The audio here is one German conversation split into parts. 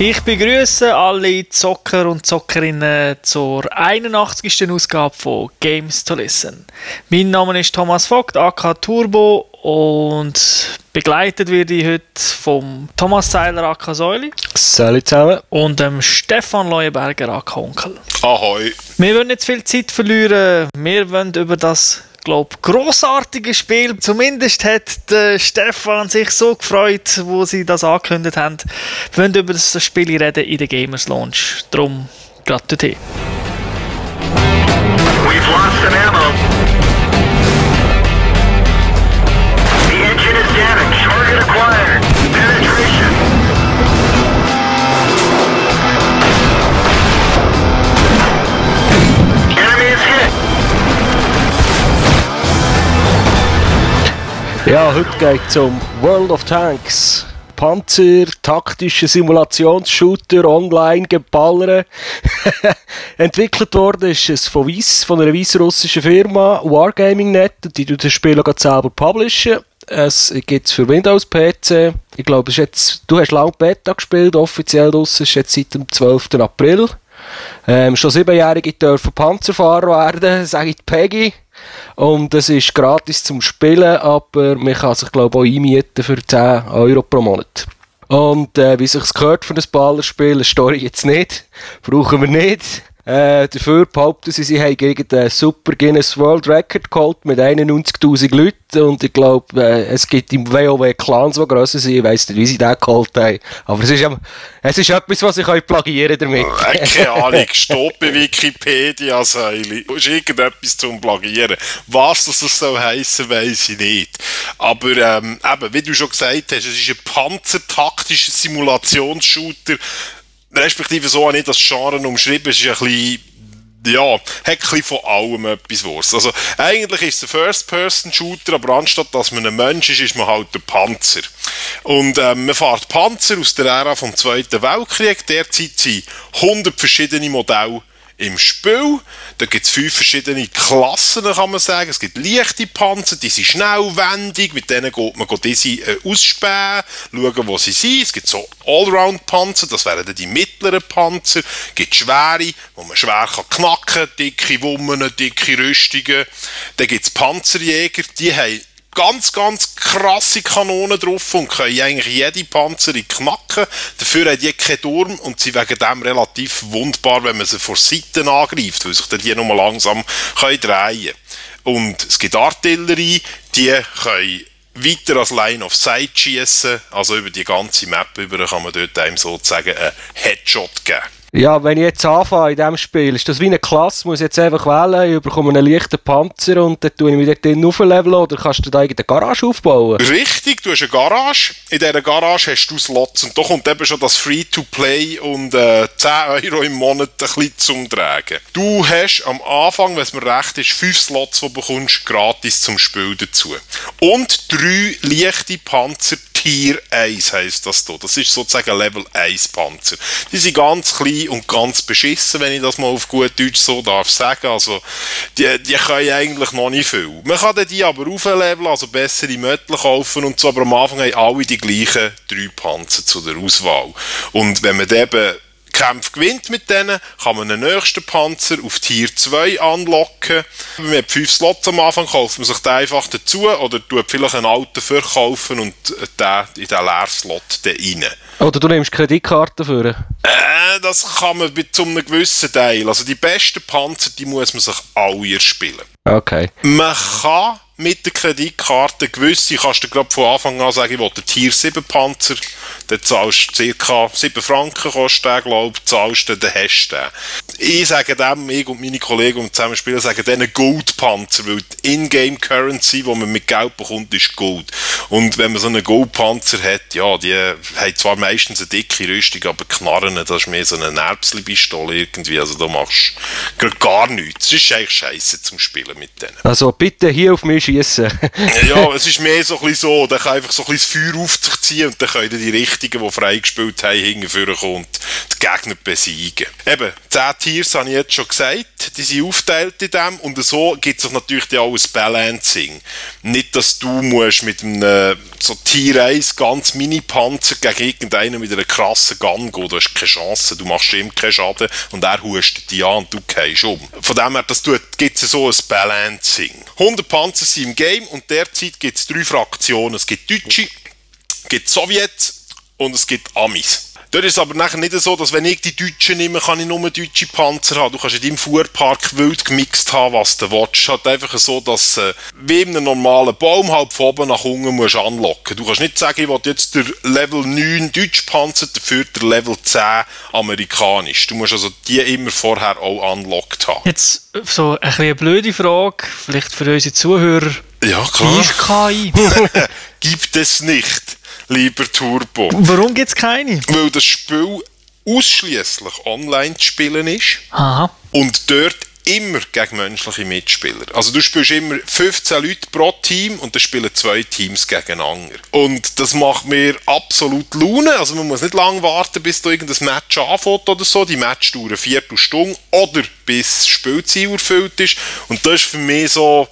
Ich begrüße alle Zocker und Zockerinnen zur 81. Ausgabe von Games to Listen. Mein Name ist Thomas Vogt, AK Turbo und begleitet werde ich heute vom Thomas Seiler, AK Säuli. Salut zusammen. Und dem Stefan Leuenberger, AK Onkel. Ahoi. Wir wollen nicht viel Zeit verlieren. Wir wollen über das glaube großartiges Spiel. Zumindest hat der Stefan sich so gefreut, wo sie das angekündigt haben. Wir wollen über das Spiel reden in der Gamers Launch. Drum gerade dorthin. We've lost some ammo. Ja, heute geht es um World of Tanks. Panzer, taktische Simulationsshooter, online geballere. Entwickelt worden ist es von Weiss, von einer weißrussischen Firma, Wargaming.net, die das Spiel auch selber publishen. Es gibt es für Windows PC. Ich glaube, du hast lange Beta gespielt, offiziell draussen ist jetzt seit dem 12. April. Ähm, schon Siebenjährige dürfen Panzerfahrer werden, ich Peggy. Und es ist gratis zum Spielen, aber man kann sich glaube ich auch einmieten für 10 Euro pro Monat. Und äh, wie sich gehört für ein Ballerspiel, eine Story jetzt nicht, brauchen wir nicht. Äh, dafür behaupten sie, sie haben gegen den Super Guinness World Record geholt mit 91.000 Leuten und ich glaube, äh, es gibt im WoW Clans, die grösser sind, ich weiss nicht, wie sie den geholt haben, aber es ist, es ist etwas, was ich euch plagieren damit. Äh, keine Ahnung, stopp bei Wikipedia. Du hast irgendetwas zum Plagieren. Was das soll heissen, weiss ich nicht. Aber ähm, eben, wie du schon gesagt hast, es ist ein panzertaktischer Simulationsshooter, respektive so habe ich das Genre umschrieben, es ist ein bisschen ja, hat ein bisschen von allem etwas Wurst. Also, eigentlich ist es ein First-Person-Shooter, aber anstatt dass man ein Mensch ist, ist man halt ein Panzer. Und ähm, man fährt Panzer aus der Ära vom Zweiten Weltkrieg. Derzeit sind 100 verschiedene Modelle im Spiel. Da gibt es fünf verschiedene Klassen, kann man sagen. Es gibt leichte Panzer, die sind schnellwendig, mit denen geht man geht diese äh, ausspähen, schauen, wo sie sind. Es gibt so Allround-Panzer, das wären dann die mittleren Panzer. Es gibt schwere, wo man schwer kann knacken kann, dicke Wummen, dicke Rüstungen. Dann gibt es Panzerjäger, die haben ganz, ganz krasse Kanonen drauf und können eigentlich jede Panzerung knacken. Dafür haben die keinen Turm und sind wegen dem relativ wundbar, wenn man sie von Seiten angreift, weil sich dann die nur langsam können drehen Und es gibt Artillerie, die können weiter als Line of Sight schießen, also über die ganze Map über kann man dort einem sozusagen einen Headshot geben. Ja, wenn ich jetzt anfange in diesem Spiel, ist das wie eine Klasse, muss ich jetzt einfach wählen, ich bekomme einen leichten Panzer und dann tue ich mich dort drin oder kannst du da eine Garage aufbauen? Richtig, du hast eine Garage, in dieser Garage hast du Slots und da kommt eben schon das Free-to-Play und äh, 10 Euro im Monat ein bisschen zum Tragen. Du hast am Anfang, wenn es mir recht ist, 5 Slots, die du bekommst, gratis zum Spiel dazu. Und drei leichte Panzer Tier 1 heisst das hier. Das ist sozusagen Level 1 Panzer. Die sind ganz klein und ganz beschissen, wenn ich das mal auf gut Deutsch so darf sagen. Also, die, die können eigentlich noch nicht viel. Man kann die aber aufleveln, also bessere Möttel kaufen und so, aber am Anfang haben alle die gleichen drei Panzer zu der Auswahl. Und wenn man eben Kämpfe gewinnt mit denen, kann man den nächsten Panzer auf Tier 2 anlocken. Wenn man 5 Slots am Anfang kauft man sich den einfach dazu oder tut vielleicht einen alten verkaufen und den in den Leerslot rein. Oder du nimmst Kreditkarten für? Äh, das kann man bis zu einem gewissen Teil. Also die besten Panzer, die muss man sich alle erspielen. Okay. Man kann mit der Kreditkarte gewisse, kannst du gerade von Anfang an sagen, ich will den Tier 7 Panzer, dann zahlst du ca. 7 Franken, kostet der, glaube ich, zahlst du, dann hast du den. Ich sage dem, ich und meine Kollegen, die zusammen spielen, sagen denen Gold-Panzer, weil die Ingame-Currency, die man mit Geld bekommt, ist Gold. Und wenn man so einen Gold-Panzer hat, ja, die haben zwar meistens eine dicke Rüstung, aber Knarren, das ist mehr so eine Erbsli-Pistole irgendwie, also da machst du gar nichts. Das ist eigentlich scheiße zum Spielen mit denen. Also bitte hier auf mich schießen. ja, es ist mehr so ein bisschen so, der kann einfach so ein bisschen das Feuer auf sich ziehen und dann können die Richtigen, die freigespielt haben, hinten kommen und die Gegner besiegen. Eben, 10 Tiers habe ich jetzt schon gesagt, die sind aufgeteilt in dem und so gibt es natürlich auch ein Balancing. Nicht, dass du musst mit einem so Tier 1 ganz Mini-Panzer gegen irgendeinen mit einer krassen Gun gehen, du hast keine Chance, du machst ihm keinen Schaden und er hustet dich an und du gehst um. Von dem her, das gibt es so ein Balancing. 100 Panzer sind im Game und derzeit gibt es drei Fraktionen. Es gibt Deutsche, es gibt Sowjets und es gibt Amis. Dort ist es aber nachher nicht so, dass wenn ich die Deutschen nehme, kann ich nur deutsche Panzer haben. Du kannst in deinem Fuhrpark wild gemixt haben, was du willst. Halt einfach so, dass äh, wie in einem normalen Baum halt von oben nach unten musst anlocken. Du kannst nicht sagen, ich will jetzt der Level 9 deutsche Panzer, dafür der Level 10 amerikanisch. Du musst also die immer vorher auch unlocked haben. Jetzt so ein eine blöde Frage, vielleicht für unsere Zuhörer. Ja, klar. Wie ist KI? Gibt es nicht lieber Turbo. Warum gibt es keine? Weil das Spiel ausschließlich online zu spielen ist Aha. und dort immer gegen menschliche Mitspieler. Also du spielst immer 15 Leute pro Team und dann spielen zwei Teams gegeneinander. Und das macht mir absolut Laune. Also man muss nicht lange warten, bis du irgendein Match anfängt oder so. Die Match dauern eine Viertelstunde oder bis das Spielziel erfüllt ist. Und das ist für mich so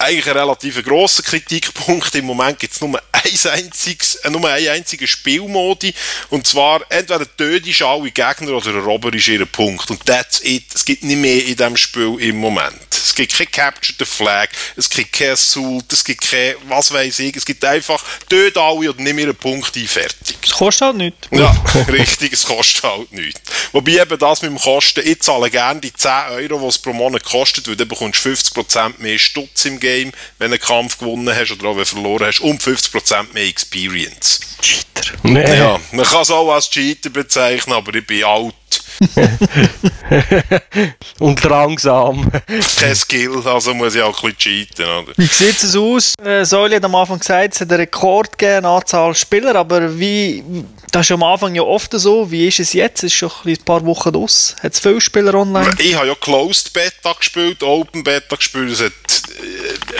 eigentlich ein relativ grosser Kritikpunkt. Im Moment gibt es nur, ein einziges, äh, nur einen einzigen Spielmodi. Und zwar, entweder tötest du alle Gegner oder eroberst ihren Punkt. Und that's it. Es gibt nicht mehr in diesem Spiel im Moment. Es gibt kein Capture the Flag, es gibt kein Assault, es gibt kein, was weiß ich. Es gibt einfach, töte alle und nimm ihren Punkt ein, fertig. Es kostet halt nichts. Ja, richtig, es kostet halt nichts. Wobei eben das mit dem Kosten, ich zahle gerne die 10 Euro, die es pro Monat kostet, weil dann bekommst du 50% mehr Stutz im Game, wenn du einen Kampf gewonnen hast oder auch wenn du verloren hast und 50% mehr Experience. Cheater. Nee. Ja, man kann es auch als Cheater bezeichnen, aber ich bin alt. Und langsam. Kein Skill, also muss ich auch ein bisschen cheaten. Oder? Wie sieht es aus? Äh, Säule hat am Anfang gesagt, es hat einen Rekord gegeben, Anzahl Spieler, aber wie, das ist am Anfang ja oft so, wie ist es jetzt? Es ist schon ein paar Wochen aus. Hat es viele Spieler online? Ich habe ja Closed Beta gespielt, Open Beta gespielt, es hat,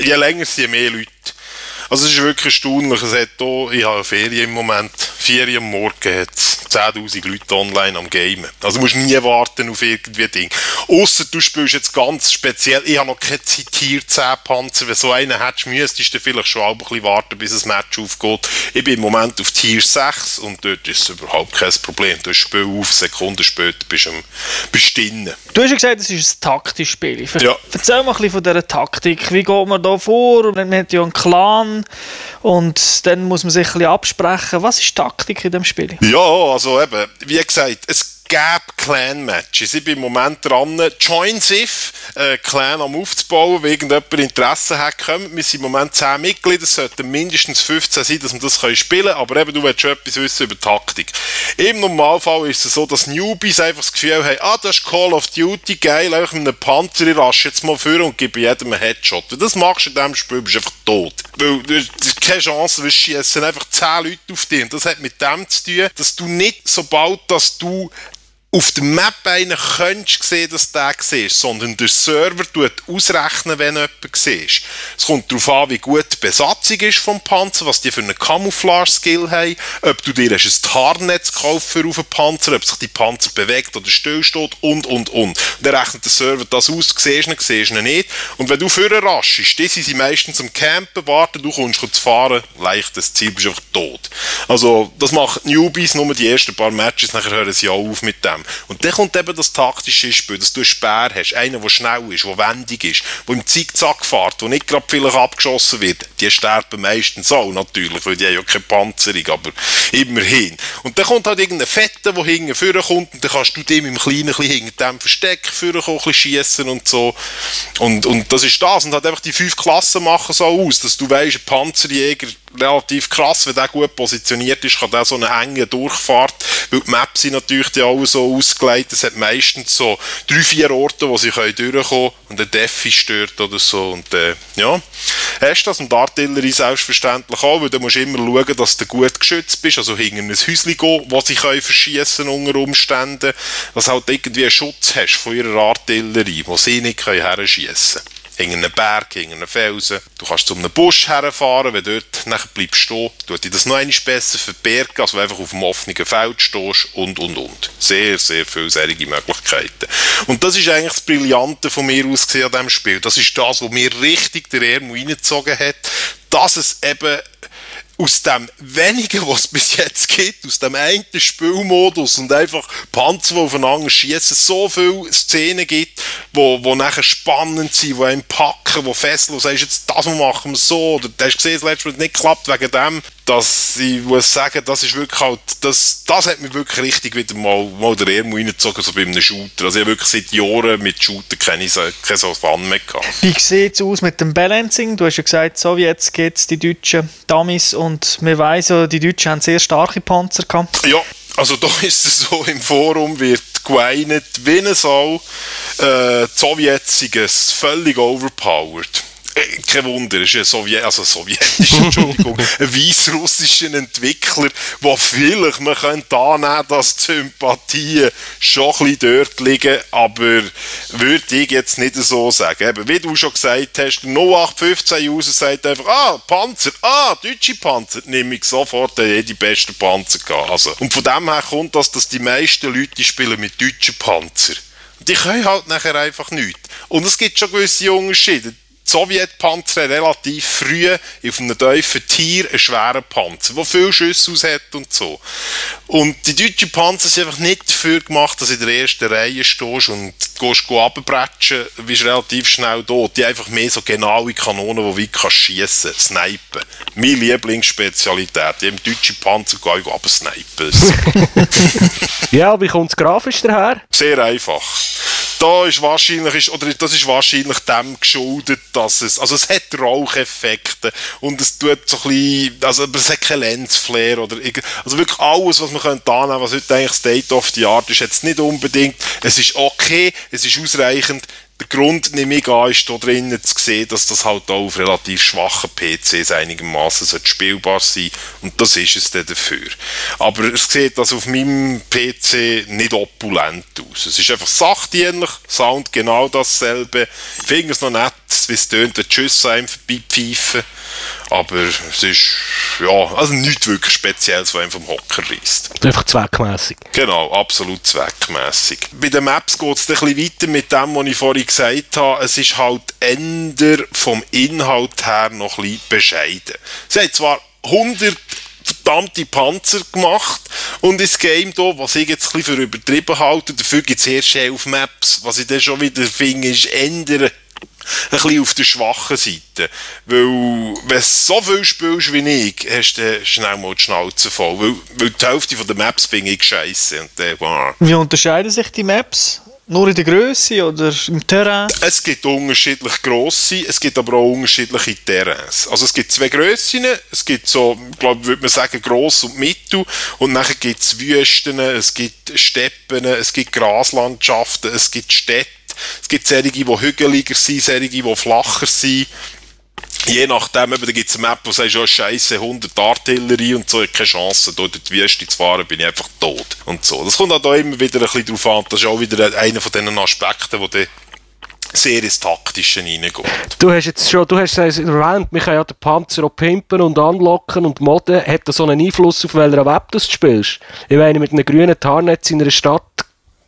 äh, je länger, je mehr Leute. Also es ist wirklich erstaunlich. Es hat hier, ich habe Ferien im Moment, Ferien am Morgen hat es 10'000 Leute online am Gamen. Also du musst nie warten auf irgendwie Ding. Ausser du spielst jetzt ganz speziell, ich habe noch keinen Tier 10 Panzer, wenn so einen hättest, müsstest du vielleicht schon ein bisschen warten, bis das Match aufgeht. Ich bin im Moment auf Tier 6 und dort ist es überhaupt kein Problem. Du hast Spiel auf, Sekunden später bist du bist drin. Du hast ja gesagt, es ist ein taktisches Spiel. Ver Ja. Erzähl mal ein bisschen von dieser Taktik. Wie geht man da vor? Man hat ja einen Clan und dann muss man sich ein bisschen absprechen. Was ist die Taktik in dem Spiel? Ja, also eben, wie gesagt, es gäbe Clan-Matches. Ich bin im Moment dran, Join Sif, äh, Clan am aufzubauen, wenn irgendjemand Interesse hat, kommt. Wir sind im Moment 10 Mitglieder, es sollten mindestens 15 sein, dass wir das können spielen können, aber eben, du willst schon etwas wissen über Taktik. Im Normalfall ist es so, dass Newbies einfach das Gefühl haben, ah, das ist Call of Duty, geil, einfach mit einem Panzer, ich rasche jetzt mal vor und gebe jedem einen Headshot. Wenn du das machst in diesem Spiel, bist du einfach tot. Weil du hast keine Chance, weil es sind einfach 10 Leute auf dich. Und das hat mit dem zu tun, dass du nicht, sobald dass du auf der Map einen könntest sehen, dass du den siehst, sondern der Server tut ausrechnen, wenn du jemanden siehst. Es kommt darauf an, wie gut die Besatzung ist vom Panzer, was die für einen Camouflage-Skill haben, ob du dir ein Tarnnetz gekauft für auf den Panzer, ob sich die Panzer bewegt oder stillsteht und, und, und. Dann rechnet der Server das aus, siehst du ihn, siehst du ihn nicht. Und wenn du vorher raschst, die sind sie meistens am Campen, warten, du kommst zu fahren, leicht das Ziel, bist einfach tot. Also, das die Newbies nur die ersten paar Matches, nachher hören sie auch auf mit dem. Und dann kommt eben das taktische Spiel, dass du einen Speer hast, einen, der schnell ist, der wendig ist, der im Zickzack fährt, der nicht gerade vielleicht abgeschossen wird. Die sterben meistens auch natürlich, weil die haben ja keine Panzerung, aber immerhin. Und dann kommt halt irgendein Fetter, der hinten vorkommt und dann kannst du dem im Kleinen hinter dem Versteck ein bisschen schiessen und so. Und, und das ist das. Und halt einfach die fünf Klassen machen so aus, dass du weißt, ein Panzerjäger relativ krass, wenn der gut positioniert ist, kann der so eine enge Durchfahrt, weil die Maps sind natürlich die alle so ausgelegt, es hat meistens so drei, vier Orte, wo sie können durchkommen und der Defi stört oder so. Und äh, ja, hast das? Und Artillerie selbstverständlich auch, weil du musst immer schauen, dass du gut geschützt bist, also hinter ein Häuschen gehen, wo sie können verschiessen unter Umständen, dass du halt irgendwie einen Schutz hast von ihrer Artillerie, wo sie nicht können herschiessen hinter einem Berg, hinter einem Felsen. Du kannst zu einem Busch herfahren, wenn du dort nachher bleibst stehen, tut dir das noch einmal besser verbergen, als wenn du einfach auf dem offenen Feld stehst und, und, und. Sehr, sehr vielseitige Möglichkeiten. Und das ist eigentlich das Brillante von mir aus gesehen an diesem Spiel. Das ist das, was mir richtig der Ärmel reingezogen hat, dass es eben aus dem wenigen, was es bis jetzt gibt, aus dem einen Spielmodus und einfach Panzer, die aufeinander schießen, so viele Szenen gibt, wo, wo nachher spannend sind, die einen packen, die fesseln, und sagst, jetzt das machen wir so, oder du hast gesehen, das letzte Mal nicht geklappt wegen dem, dass ich muss sagen, das ist wirklich halt, das, das hat mir wirklich richtig wieder mal, mal der Ärmel reingezogen, so bei einem Shooter. Also ich habe wirklich seit Jahren mit Shooter keine, keine so Fun mehr gehabt. Wie sieht es aus mit dem Balancing? Du hast ja gesagt, so wie jetzt geht es die Deutschen Dummies und wir wissen, die Deutschen haben sehr starke Panzer gehabt. Ja, also da ist es so, im Forum wird geweint, wie eine Sau, äh, die Sowjets völlig overpowered. Äh, kein Wunder, ist ein Sowjet, also sowjetischer, Entschuldigung, ein weißrussischer Entwickler, der vielleicht man könnte annehmen, dass die Sympathien schon ein bisschen dort liegen, aber würde ich jetzt nicht so sagen. Eben, wie du schon gesagt hast, der 0815-User sagt einfach, ah, Panzer, ah, deutsche Panzer, nehme ich sofort, der eh die besten Panzer gehabt. Also, und von dem her kommt das, dass die meisten Leute spielen mit deutschen Panzer. Die können halt nachher einfach nichts. Und es gibt schon gewisse Unterschiede. Sowjetpanzer relativ früh auf einem tiefen Tier einen schweren Panzer, der viel Schüsse aus hat und so. Und die deutschen Panzer sind einfach nicht dafür gemacht, dass du in der ersten Reihe stehst und gehst abbretschen, bist relativ schnell tot. Die einfach mehr so genaue Kanonen, die weit schiessen, snipen. Meine Lieblingsspezialität. Die haben deutsche Panzer gehen absnipen. ja, wie kommt es grafisch daher? Sehr einfach da ist wahrscheinlich, ist, oder das ist wahrscheinlich dem geschuldet, dass es, also es hat Raucheffekte und es tut so ein bisschen, also es hat kein Lensflare oder, also wirklich alles, was man könnte annehmen, was heute eigentlich State of the Art ist, jetzt nicht unbedingt, es ist okay, es ist ausreichend, der Grund, nehme ich an, ist da drinnen zu sehen, dass das halt auch auf relativ schwachen PCs einigermaßen spielbar sein und das ist es dann dafür. Aber es sieht also auf meinem PC nicht opulent aus. Es ist einfach sachdienlich, Sound genau dasselbe. Ich finde es noch nett, wie es tönt, wenn die Schüsse einem vorbeipfeifen. Aber es ist, ja, also nichts wirklich Spezielles, was einem vom Hocker reißt. Einfach zweckmässig. Genau, absolut zweckmässig. Bei den Maps geht es ein bisschen weiter mit dem, was ich vorhin gesagt habe. Es ist halt änder vom Inhalt her noch ein bisschen bescheiden. Sie haben zwar 100 verdammte Panzer gemacht und das Game hier, was ich jetzt ein bisschen für übertrieben halte, dafür gibt es erst elf Maps. Was ich dann schon wieder finde, ist ändern ein bisschen auf der schwachen Seite. Weil, wenn du so viel spielst wie ich, hast du schnell mal die Schnauze voll. Weil, weil die Hälfte der Maps finde ich scheiße. Und dann, wow. Wie unterscheiden sich die Maps? Nur in der Größe oder im Terrain? Es gibt unterschiedlich grosse, es gibt aber auch unterschiedliche Terrains. Also es gibt zwei Grössen, es gibt so, glaube würde man sagen, gross und mittel und nachher gibt es Wüsten, es gibt Steppen, es gibt Graslandschaften, es gibt Städte, es gibt solche, die hügeliger sind, solche, die flacher sind. Je nachdem, da gibt es eine Map, wo du sagst, ja, scheiße, 100 Artillerie und so, ich keine Chance, dort in die Wüste zu fahren, bin ich einfach tot. Und so. Das kommt auch da immer wieder ein bisschen drauf an. Das ist auch wieder einer von diesen Aspekten, die sehr ins Taktische reingeht. Du hast jetzt schon, du hast es erwähnt, man kann ja den Panzer auch pimpen und anlocken und modden. Hat das so einen Einfluss auf welcher Web du spielst? Ich meine, mit einem grünen Tarnnetz in einer Stadt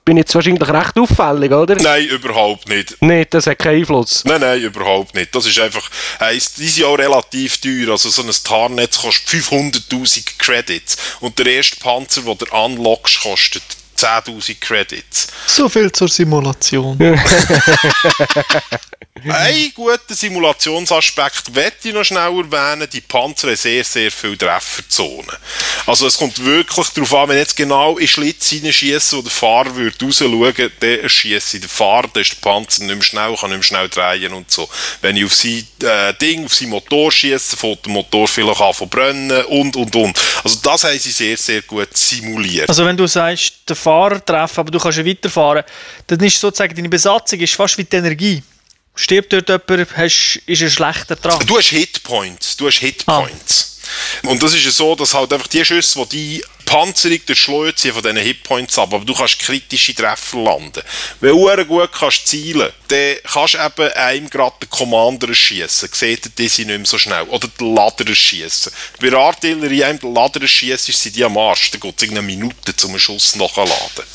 bin jetzt wahrscheinlich recht auffällig, oder? Nein, überhaupt nicht. Nein, das hat keinen Einfluss. Nein, nein, überhaupt nicht. Das ist einfach, heisst, die sind auch relativ teuer. Also so ein Tarnnetz kostet 500'000 Credits. Und der erste Panzer, den du unlockst, kostet 10.000 Credits. So viel zur Simulation. Ein guter Simulationsaspekt möchte ich noch schnell erwähnen. Die Panzer haben sehr, sehr viele Trefferzonen. Also es kommt wirklich darauf an, wenn jetzt genau in Schlitz hineinschießen, wo der Fahrer würde rausschauen, dann schieße ich den Fahrer, dann ist der Panzer nicht mehr schnell, kann nicht mehr schnell drehen und so. Wenn ich auf sein äh, Ding, auf sein Motor schieße, fängt der Motor vielleicht an zu brennen und, und, und. Also das haben sie sehr, sehr gut simuliert. Also wenn du sagst, den Fahrer treffen, aber du kannst ja weiterfahren, dann ist sozusagen deine Besatzung ist fast wie die Energie. Stirbt dort jemand, hast, ist er schlechter dran. Du hast Hitpoints. Du hast Hitpoints. Ah. Und das ist ja so, dass halt einfach die Schüsse, die die Panzerung durchschlägt, sind von diesen Hitpoints ab. Aber du kannst kritische Treffer landen. Wenn du gut kannst zielen, dann kannst du eben einem gerade den Commander schießen. Seht ihr diese nicht mehr so schnell. Oder den Lader schießen. Bei der Artillerie einem den Lader schießt, sind die am Arsch. Dann geht es eine Minute zum Schuss nachladen.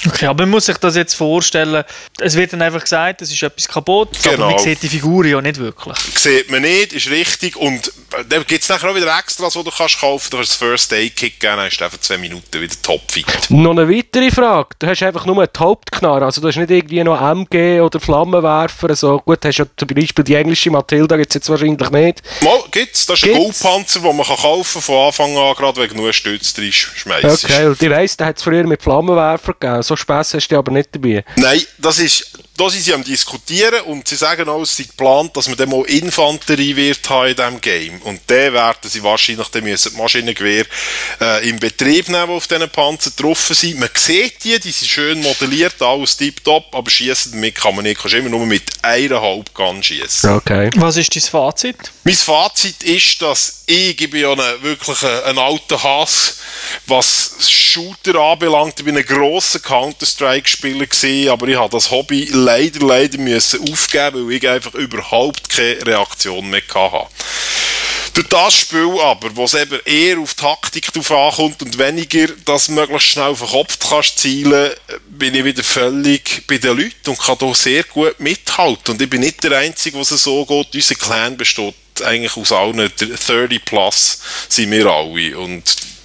Okay, aber man muss sich das jetzt vorstellen, es wird dann einfach gesagt, es ist etwas kaputt, Genau. aber man sieht die Figur ja nicht wirklich. Sieht man nicht, ist richtig. Und dann gibt es nachher auch wieder Extras, die du kannst kaufen kannst. Du kannst das First Aid Kick geben, dann hast du einfach zwei Minuten wieder topfit. Noch eine weitere Frage. Du hast einfach nur die Hauptknarre. Also du hast nicht irgendwie noch MG oder Flammenwerfer. So. Gut, hast ja zum Beispiel die englische Matilda, gibt es jetzt wahrscheinlich nicht. Mal, gibt's. Das ist ein Gibt's? Goldpanzer, den man kann kaufen von Anfang an, gerade wenn genug Stütze drin schmeißt. Okay, und ich weiss, da hat es früher mit Flammenwerfer gegeben. So Spass hast du aber nicht dabei. Nein, das ist, da sind sie am diskutieren und sie sagen auch, es sei geplant, dass man dann mal Infanterie wird haben in diesem Game. Und dann werden sie wahrscheinlich dann müssen die Maschinengewehr äh, in Betrieb nehmen, die auf diesen Panzer getroffen sind. Man sieht die, die sind schön modelliert, alles tiptop, aber schießen damit kann man nicht. Kannst immer nur mit einer Halbgun schießen. Okay. Was ist dein Fazit? Mein Fazit ist, dass ich, ich bin ja eine, wirklich ein, ein alter Hass, was Shooter anbelangt. Ich bin ein grosser Counter-Strike-Spieler gewesen, aber ich habe das Hobby leider, leider müssen aufgeben, weil ich einfach überhaupt keine Reaktion mehr hatte. Durch das Spiel aber, wo es eben eher auf Taktik drauf ankommt und weniger, dass möglichst schnell auf den Kopf kannst zielen, bin ich wieder völlig bei den Leuten und kann hier sehr gut mithalten. Und ich bin nicht der Einzige, was es so geht. Unser Clan besteht eigentlich aus allen 30 plus sind wir alle. Und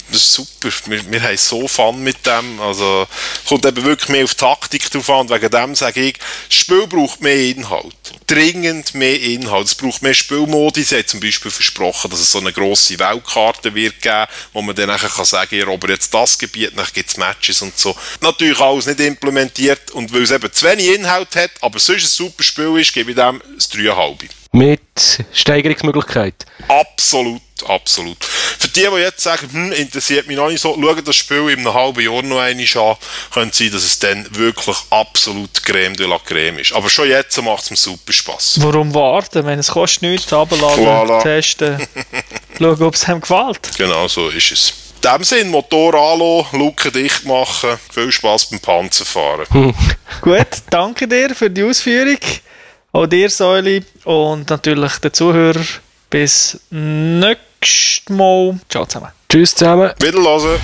das ist super. Wir, wir haben so Fun mit dem. Also, kommt eben wirklich mehr auf Taktik drauf an. Und wegen dem sage ich, das Spiel braucht mehr Inhalt. Dringend mehr Inhalt. Es braucht mehr Spielmodi. Sie haben zum Beispiel versprochen, dass es so eine grosse Weltkarte wird geben, wo man dann nachher kann sagen, ich erober jetzt das Gebiet, dann gibt es Matches und so. Natürlich alles nicht implementiert. Und weil es eben zu wenig Inhalt hat, aber sonst ein super Spiel ist, gebe ich dem das 3,5. Mit Steigerungsmöglichkeit. Absolut, absolut. Für die, die jetzt sagen, hm, interessiert mich noch nicht so, schauen das Spiel in einem halben Jahr noch einmal an, könnte sein, dass es dann wirklich absolut Creme de la Creme ist. Aber schon jetzt macht es mir super Spass. Warum warten, wenn es kostet nichts, runterladen, Voilà. testen, schauen, ob es einem gefällt. Genau so ist es. In dem Sinn, Motor anlassen, Luke dicht machen, viel Spass beim Panzerfahren. Gut, danke dir für die Ausführung. Auch dir, Säuli, und natürlich den Zuhörern. Bis nächstes Mal. Ciao zusammen. Tschüss zusammen. Wiederhören.